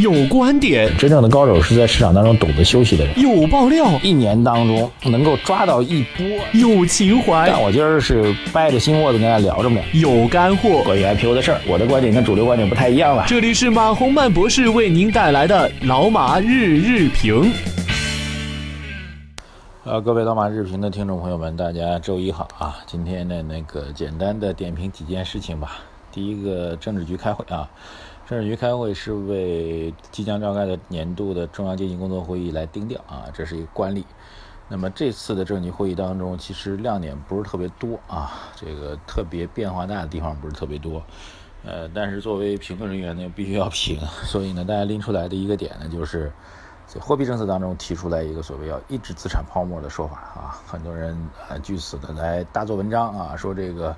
有观点，真正的高手是在市场当中懂得休息的人。有爆料，一年当中能够抓到一波。有情怀，但我今儿是掰着心窝子跟大家聊着呢。有干货，关于 IPO 的事儿，我的观点跟主流观点不太一样了。这里是马洪曼博士为您带来的老马日日评。呃，各位老马日评的听众朋友们，大家周一好啊！今天呢，那个简单的点评几件事情吧。第一个，政治局开会啊。政治局开会是为即将召开的年度的中央经济工作会议来定调啊，这是一个惯例。那么这次的政局会议当中，其实亮点不是特别多啊，这个特别变化大的地方不是特别多。呃，但是作为评论人员呢，必须要评，所以呢，大家拎出来的一个点呢，就是在货币政策当中提出来一个所谓要抑制资产泡沫的说法啊，很多人啊据此的来大做文章啊，说这个。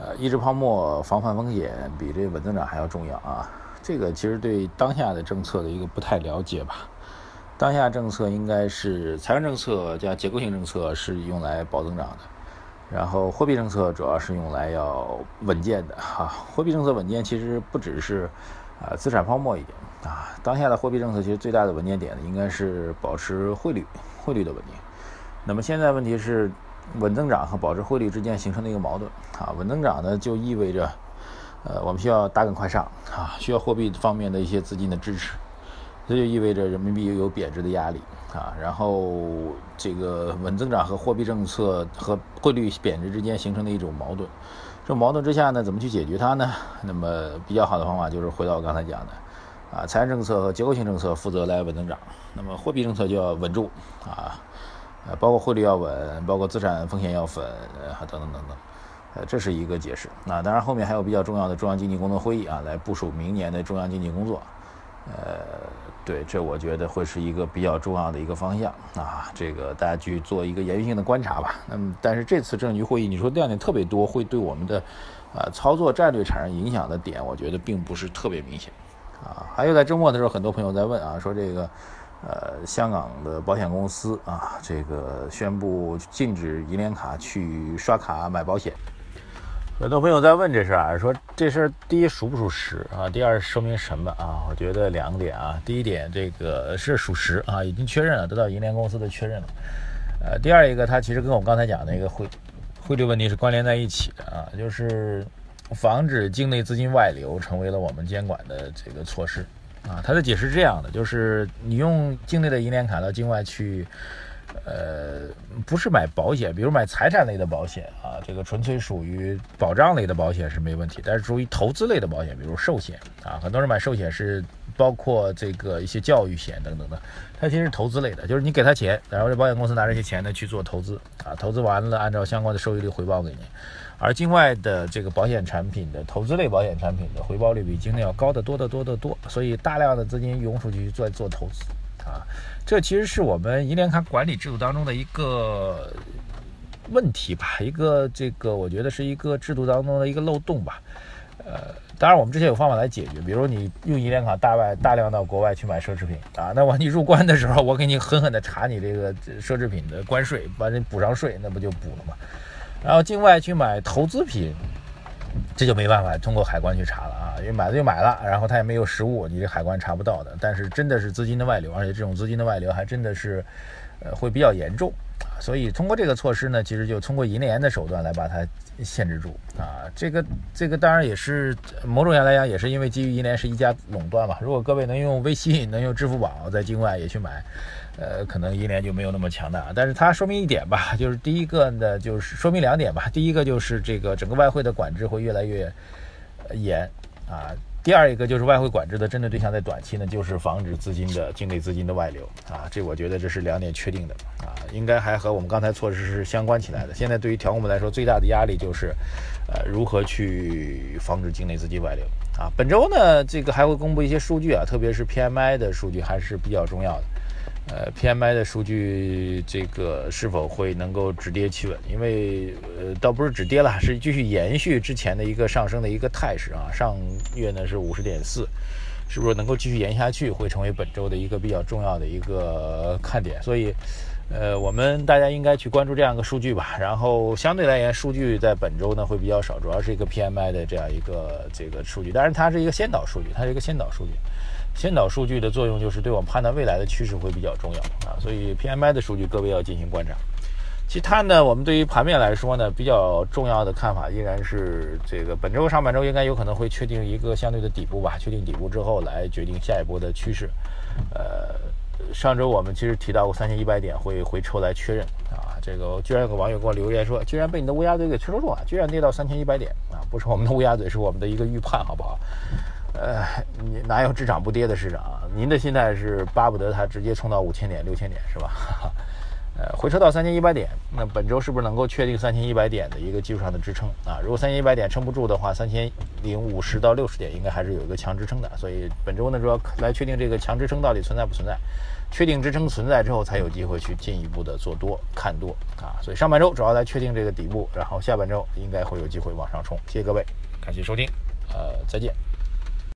呃，抑制泡沫、防范风险比这稳增长还要重要啊！这个其实对当下的政策的一个不太了解吧？当下政策应该是财政政策加结构性政策是用来保增长的，然后货币政策主要是用来要稳健的哈。货币政策稳健其实不只是啊资产泡沫一点啊，当下的货币政策其实最大的稳健点呢，应该是保持汇率汇率的稳定。那么现在问题是？稳增长和保持汇率之间形成的一个矛盾啊，稳增长呢就意味着，呃，我们需要大更快上啊，需要货币方面的一些资金的支持，这就意味着人民币又有贬值的压力啊，然后这个稳增长和货币政策和汇率贬值之间形成的一种矛盾，这种矛盾之下呢，怎么去解决它呢？那么比较好的方法就是回到我刚才讲的，啊，财政政策和结构性政策负责来稳增长，那么货币政策就要稳住啊。呃，包括汇率要稳，包括资产风险要稳，呃，等等等等，呃，这是一个解释。那当然，后面还有比较重要的中央经济工作会议啊，来部署明年的中央经济工作。呃，对，这我觉得会是一个比较重要的一个方向啊。这个大家去做一个延续性的观察吧。那么，但是这次政局会议，你说亮点特别多，会对我们的啊操作战略产生影响的点，我觉得并不是特别明显啊。还有在周末的时候，很多朋友在问啊，说这个。呃，香港的保险公司啊，这个宣布禁止银联卡去刷卡买保险。很多朋友在问这事儿啊，说这事儿第一属不属实啊？第二说明什么啊？我觉得两点啊。第一点，这个是属实啊，已经确认了，得到银联公司的确认了。呃，第二一个，它其实跟我们刚才讲那个汇汇率问题是关联在一起的啊，就是防止境内资金外流成为了我们监管的这个措施。啊，他的解释是这样的，就是你用境内的银联卡到境外去，呃，不是买保险，比如买财产类的保险啊，这个纯粹属于保障类的保险是没问题，但是属于投资类的保险，比如寿险啊，很多人买寿险是包括这个一些教育险等等的，它其实是投资类的，就是你给他钱，然后这保险公司拿这些钱呢去做投资啊，投资完了按照相关的收益率回报给你。而境外的这个保险产品的投资类保险产品的回报率比境内要高得多得多得多，所以大量的资金涌出去做做投资，啊，这其实是我们银联卡管理制度当中的一个问题吧，一个这个我觉得是一个制度当中的一个漏洞吧，呃，当然我们之前有方法来解决，比如你用银联卡大外大量到国外去买奢侈品啊，那我你入关的时候我给你狠狠的查你这个奢侈品的关税，把你补上税，那不就补了吗？然后境外去买投资品，这就没办法通过海关去查了啊，因为买了就买了，然后他也没有实物，你这海关查不到的。但是真的是资金的外流，而且这种资金的外流还真的是，呃，会比较严重。所以通过这个措施呢，其实就通过银联的手段来把它限制住啊。这个这个当然也是某种意义来讲，也是因为基于银联是一家垄断嘛。如果各位能用微信、能用支付宝在境外也去买。呃，可能银联就没有那么强大，但是它说明一点吧，就是第一个呢，就是说明两点吧。第一个就是这个整个外汇的管制会越来越严啊。第二一个就是外汇管制的针对对象在短期呢，就是防止资金的境内资金的外流啊。这我觉得这是两点确定的啊，应该还和我们刚才措施是相关起来的。现在对于调控部来说，最大的压力就是，呃，如何去防止境内资金外流啊。本周呢，这个还会公布一些数据啊，特别是 PMI 的数据还是比较重要的。呃，PMI 的数据，这个是否会能够止跌企稳？因为，呃，倒不是止跌了，是继续延续之前的一个上升的一个态势啊。上月呢是五十点四，是不是能够继续延下去，会成为本周的一个比较重要的一个看点。所以，呃，我们大家应该去关注这样一个数据吧。然后，相对来言，数据在本周呢会比较少，主要是一个 PMI 的这样一个这个数据。当然，它是一个先导数据，它是一个先导数据。先导数据的作用就是对我们判断未来的趋势会比较重要啊，所以 PMI 的数据各位要进行观察。其他呢，我们对于盘面来说呢，比较重要的看法依然是这个本周上半周应该有可能会确定一个相对的底部吧，确定底部之后来决定下一波的趋势。呃，上周我们其实提到过三千一百点会回抽来确认啊，这个居然有个网友给我留言说，居然被你的乌鸦嘴给吹住了，居然跌到三千一百点啊，不是我们的乌鸦嘴，是我们的一个预判，好不好？呃，你哪有只涨不跌的市场？您的心态是巴不得它直接冲到五千点、六千点是吧？呃，回撤到三千一百点，那本周是不是能够确定三千一百点的一个技术上的支撑啊？如果三千一百点撑不住的话，三千零五十到六十点应该还是有一个强支撑的。所以本周呢，主要来确定这个强支撑到底存在不存在。确定支撑存在之后，才有机会去进一步的做多看多啊。所以上半周主要来确定这个底部，然后下半周应该会有机会往上冲。谢谢各位，感谢收听，呃，再见。